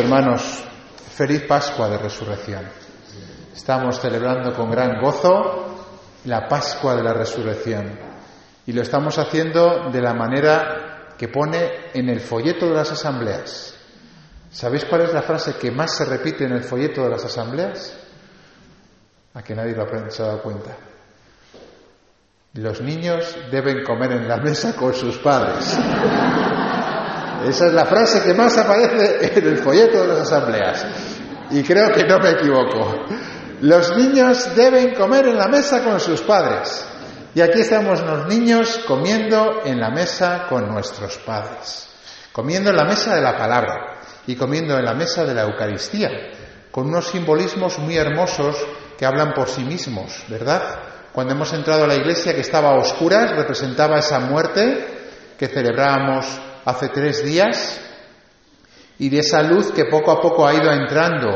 Hermanos, feliz Pascua de Resurrección. Estamos celebrando con gran gozo la Pascua de la Resurrección y lo estamos haciendo de la manera que pone en el folleto de las asambleas. ¿Sabéis cuál es la frase que más se repite en el folleto de las asambleas? A que nadie lo ha se dado cuenta. Los niños deben comer en la mesa con sus padres. Esa es la frase que más aparece en el folleto de las asambleas. Y creo que no me equivoco. Los niños deben comer en la mesa con sus padres. Y aquí estamos los niños comiendo en la mesa con nuestros padres. Comiendo en la mesa de la palabra y comiendo en la mesa de la Eucaristía, con unos simbolismos muy hermosos que hablan por sí mismos, ¿verdad? Cuando hemos entrado a la iglesia que estaba a oscuras, representaba esa muerte que celebrábamos hace tres días y de esa luz que poco a poco ha ido entrando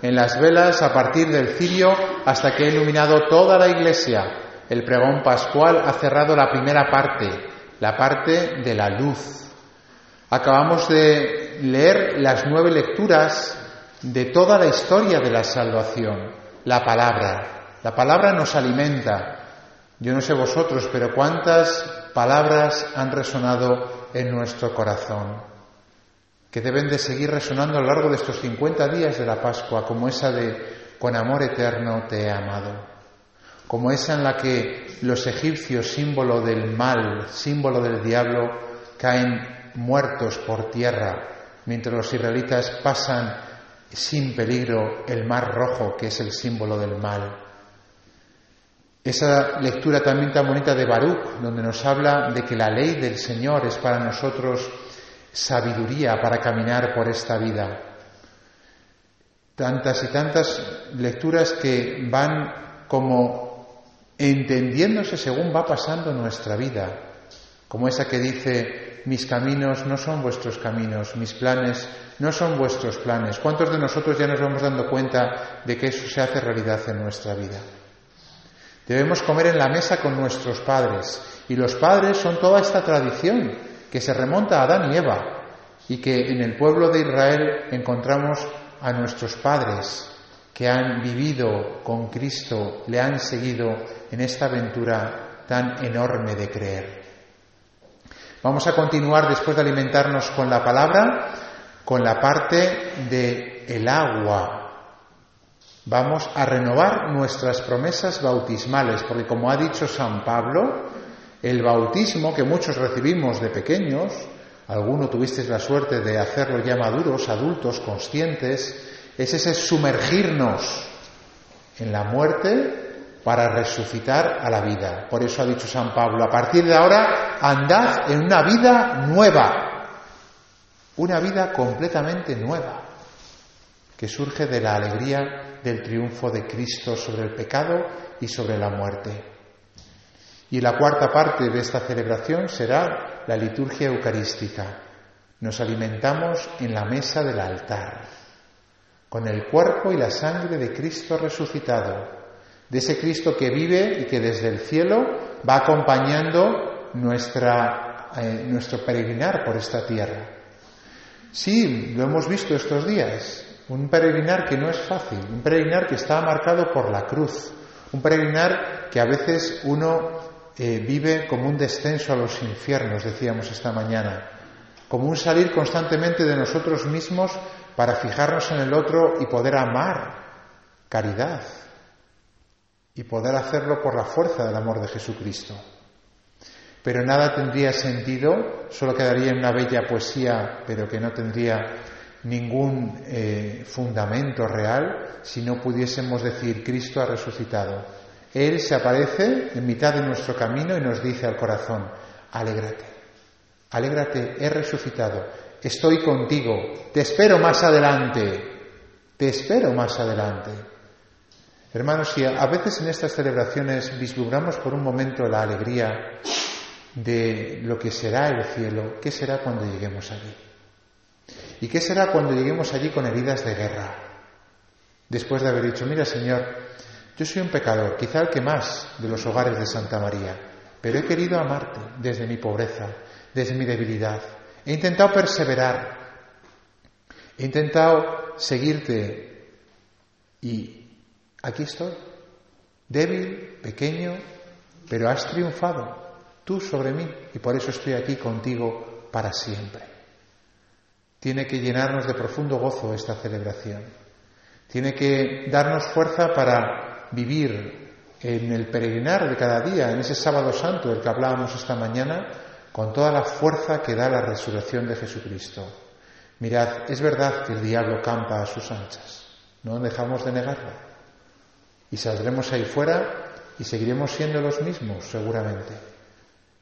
en las velas a partir del cirio hasta que ha iluminado toda la iglesia. El pregón pascual ha cerrado la primera parte, la parte de la luz. Acabamos de leer las nueve lecturas de toda la historia de la salvación, la palabra. La palabra nos alimenta. Yo no sé vosotros, pero cuántas palabras han resonado en nuestro corazón, que deben de seguir resonando a lo largo de estos 50 días de la Pascua, como esa de con amor eterno te he amado, como esa en la que los egipcios, símbolo del mal, símbolo del diablo, caen muertos por tierra, mientras los israelitas pasan sin peligro el mar rojo, que es el símbolo del mal. Esa lectura también tan bonita de Baruch, donde nos habla de que la ley del Señor es para nosotros sabiduría para caminar por esta vida. Tantas y tantas lecturas que van como entendiéndose según va pasando nuestra vida, como esa que dice, mis caminos no son vuestros caminos, mis planes no son vuestros planes. ¿Cuántos de nosotros ya nos vamos dando cuenta de que eso se hace realidad en nuestra vida? Debemos comer en la mesa con nuestros padres. Y los padres son toda esta tradición que se remonta a Adán y Eva y que en el pueblo de Israel encontramos a nuestros padres que han vivido con Cristo, le han seguido en esta aventura tan enorme de creer. Vamos a continuar después de alimentarnos con la palabra, con la parte de el agua, Vamos a renovar nuestras promesas bautismales, porque como ha dicho San Pablo, el bautismo que muchos recibimos de pequeños, alguno tuvisteis la suerte de hacerlo ya maduros, adultos, conscientes, es ese sumergirnos en la muerte para resucitar a la vida. Por eso ha dicho San Pablo, a partir de ahora andad en una vida nueva, una vida completamente nueva, que surge de la alegría del triunfo de Cristo sobre el pecado y sobre la muerte. Y la cuarta parte de esta celebración será la liturgia eucarística. Nos alimentamos en la mesa del altar, con el cuerpo y la sangre de Cristo resucitado, de ese Cristo que vive y que desde el cielo va acompañando nuestra, eh, nuestro peregrinar por esta tierra. Sí, lo hemos visto estos días. Un peregrinar que no es fácil, un peregrinar que está marcado por la cruz, un peregrinar que a veces uno eh, vive como un descenso a los infiernos, decíamos esta mañana, como un salir constantemente de nosotros mismos para fijarnos en el otro y poder amar caridad y poder hacerlo por la fuerza del amor de Jesucristo. Pero nada tendría sentido, solo quedaría en una bella poesía, pero que no tendría ningún eh, fundamento real si no pudiésemos decir Cristo ha resucitado. Él se aparece en mitad de nuestro camino y nos dice al corazón, alégrate, alégrate, he resucitado, estoy contigo, te espero más adelante, te espero más adelante. Hermanos, si a veces en estas celebraciones vislumbramos por un momento la alegría de lo que será el cielo, ¿qué será cuando lleguemos allí? ¿Y qué será cuando lleguemos allí con heridas de guerra? Después de haber dicho, mira Señor, yo soy un pecador, quizá el que más de los hogares de Santa María, pero he querido amarte desde mi pobreza, desde mi debilidad. He intentado perseverar. He intentado seguirte y aquí estoy, débil, pequeño, pero has triunfado tú sobre mí y por eso estoy aquí contigo para siempre. Tiene que llenarnos de profundo gozo esta celebración. Tiene que darnos fuerza para vivir en el peregrinar de cada día, en ese sábado santo del que hablábamos esta mañana, con toda la fuerza que da la resurrección de Jesucristo. Mirad, es verdad que el diablo campa a sus anchas, no dejamos de negarlo. Y saldremos ahí fuera y seguiremos siendo los mismos, seguramente.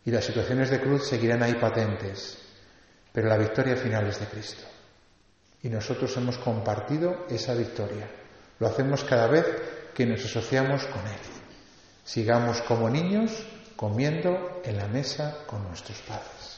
Y las situaciones de cruz seguirán ahí patentes, pero la victoria final es de Cristo. Y nosotros hemos compartido esa victoria. Lo hacemos cada vez que nos asociamos con Él. Sigamos como niños comiendo en la mesa con nuestros padres.